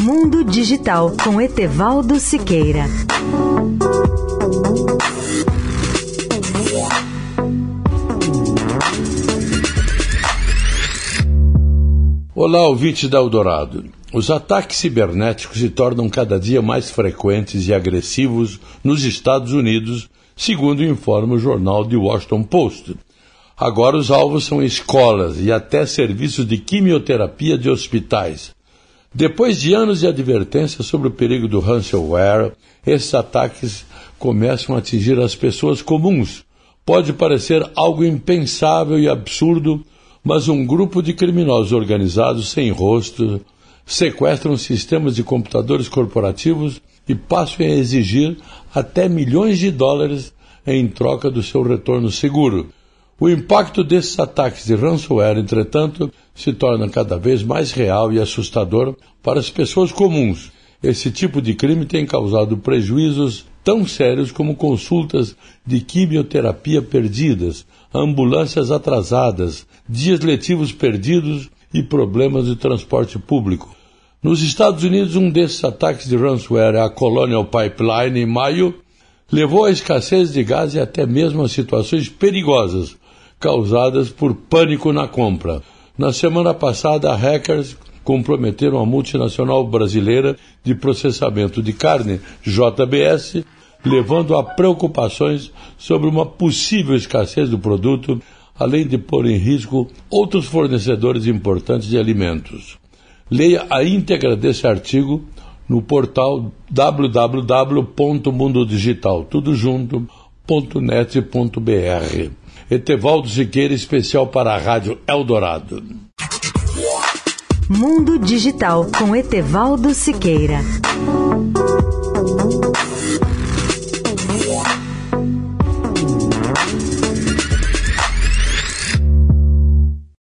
Mundo Digital com Etevaldo Siqueira. Olá, ouvinte da Eldorado. Os ataques cibernéticos se tornam cada dia mais frequentes e agressivos nos Estados Unidos, segundo informa o jornal The Washington Post. Agora os alvos são escolas e até serviços de quimioterapia de hospitais. Depois de anos de advertência sobre o perigo do ransomware, esses ataques começam a atingir as pessoas comuns. Pode parecer algo impensável e absurdo, mas um grupo de criminosos organizados sem rosto sequestram sistemas de computadores corporativos e passam a exigir até milhões de dólares em troca do seu retorno seguro. O impacto desses ataques de ransomware, entretanto, se torna cada vez mais real e assustador para as pessoas comuns. Esse tipo de crime tem causado prejuízos tão sérios como consultas de quimioterapia perdidas, ambulâncias atrasadas, dias letivos perdidos e problemas de transporte público. Nos Estados Unidos, um desses ataques de ransomware à Colonial Pipeline em maio levou à escassez de gás e até mesmo a situações perigosas, causadas por pânico na compra. Na semana passada, hackers comprometeram a multinacional brasileira de processamento de carne, JBS, levando a preocupações sobre uma possível escassez do produto, além de pôr em risco outros fornecedores importantes de alimentos. Leia a íntegra desse artigo no portal www.mundodigital, tudo junto.net.br. Etevaldo Siqueira, especial para a Rádio Eldorado. Mundo Digital com Etevaldo Siqueira.